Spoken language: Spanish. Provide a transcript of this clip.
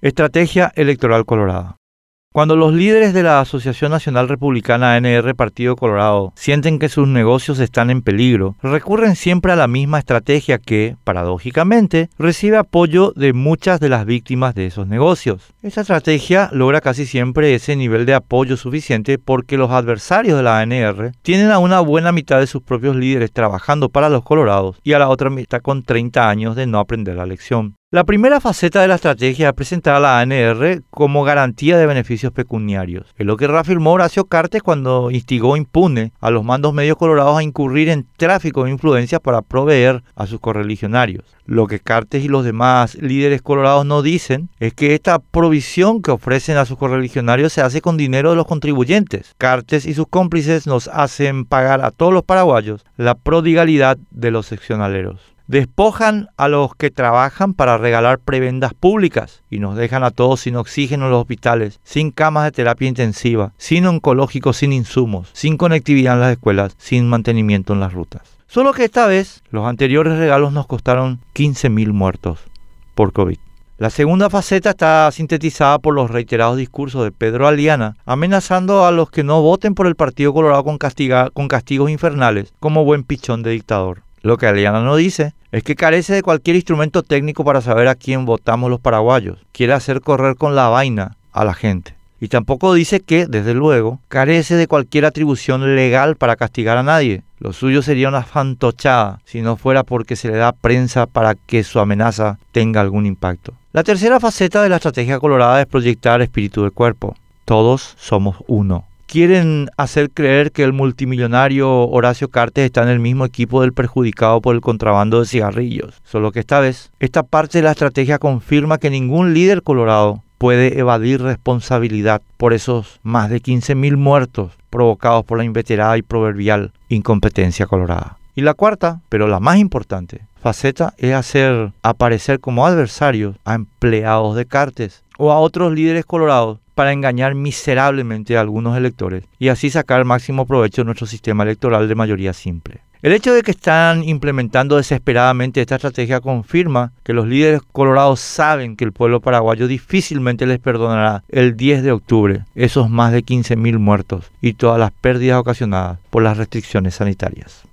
Estrategia Electoral Colorada. Cuando los líderes de la Asociación Nacional Republicana ANR Partido Colorado sienten que sus negocios están en peligro, recurren siempre a la misma estrategia que, paradójicamente, recibe apoyo de muchas de las víctimas de esos negocios. Esta estrategia logra casi siempre ese nivel de apoyo suficiente porque los adversarios de la ANR tienen a una buena mitad de sus propios líderes trabajando para los colorados y a la otra mitad con 30 años de no aprender la lección. La primera faceta de la estrategia es presentar a la ANR como garantía de beneficios pecuniarios. Es lo que reafirmó Horacio Cartes cuando instigó impune a los mandos medios colorados a incurrir en tráfico de influencias para proveer a sus correligionarios. Lo que Cartes y los demás líderes colorados no dicen es que esta provisión que ofrecen a sus correligionarios se hace con dinero de los contribuyentes. Cartes y sus cómplices nos hacen pagar a todos los paraguayos la prodigalidad de los seccionaleros despojan a los que trabajan para regalar prebendas públicas y nos dejan a todos sin oxígeno en los hospitales, sin camas de terapia intensiva, sin oncológicos, sin insumos, sin conectividad en las escuelas, sin mantenimiento en las rutas. Solo que esta vez los anteriores regalos nos costaron 15.000 muertos por COVID. La segunda faceta está sintetizada por los reiterados discursos de Pedro Aliana, amenazando a los que no voten por el Partido Colorado con, con castigos infernales como buen pichón de dictador. Lo que Aliana no dice es que carece de cualquier instrumento técnico para saber a quién votamos los paraguayos. Quiere hacer correr con la vaina a la gente. Y tampoco dice que, desde luego, carece de cualquier atribución legal para castigar a nadie. Lo suyo sería una fantochada si no fuera porque se le da prensa para que su amenaza tenga algún impacto. La tercera faceta de la estrategia colorada es proyectar espíritu de cuerpo. Todos somos uno quieren hacer creer que el multimillonario Horacio Cartes está en el mismo equipo del perjudicado por el contrabando de cigarrillos. Solo que esta vez, esta parte de la estrategia confirma que ningún líder colorado puede evadir responsabilidad por esos más de 15.000 muertos provocados por la inveterada y proverbial incompetencia colorada. Y la cuarta, pero la más importante, faceta es hacer aparecer como adversarios a empleados de Cartes o a otros líderes colorados para engañar miserablemente a algunos electores y así sacar máximo provecho de nuestro sistema electoral de mayoría simple. El hecho de que están implementando desesperadamente esta estrategia confirma que los líderes colorados saben que el pueblo paraguayo difícilmente les perdonará el 10 de octubre esos más de 15.000 muertos y todas las pérdidas ocasionadas por las restricciones sanitarias.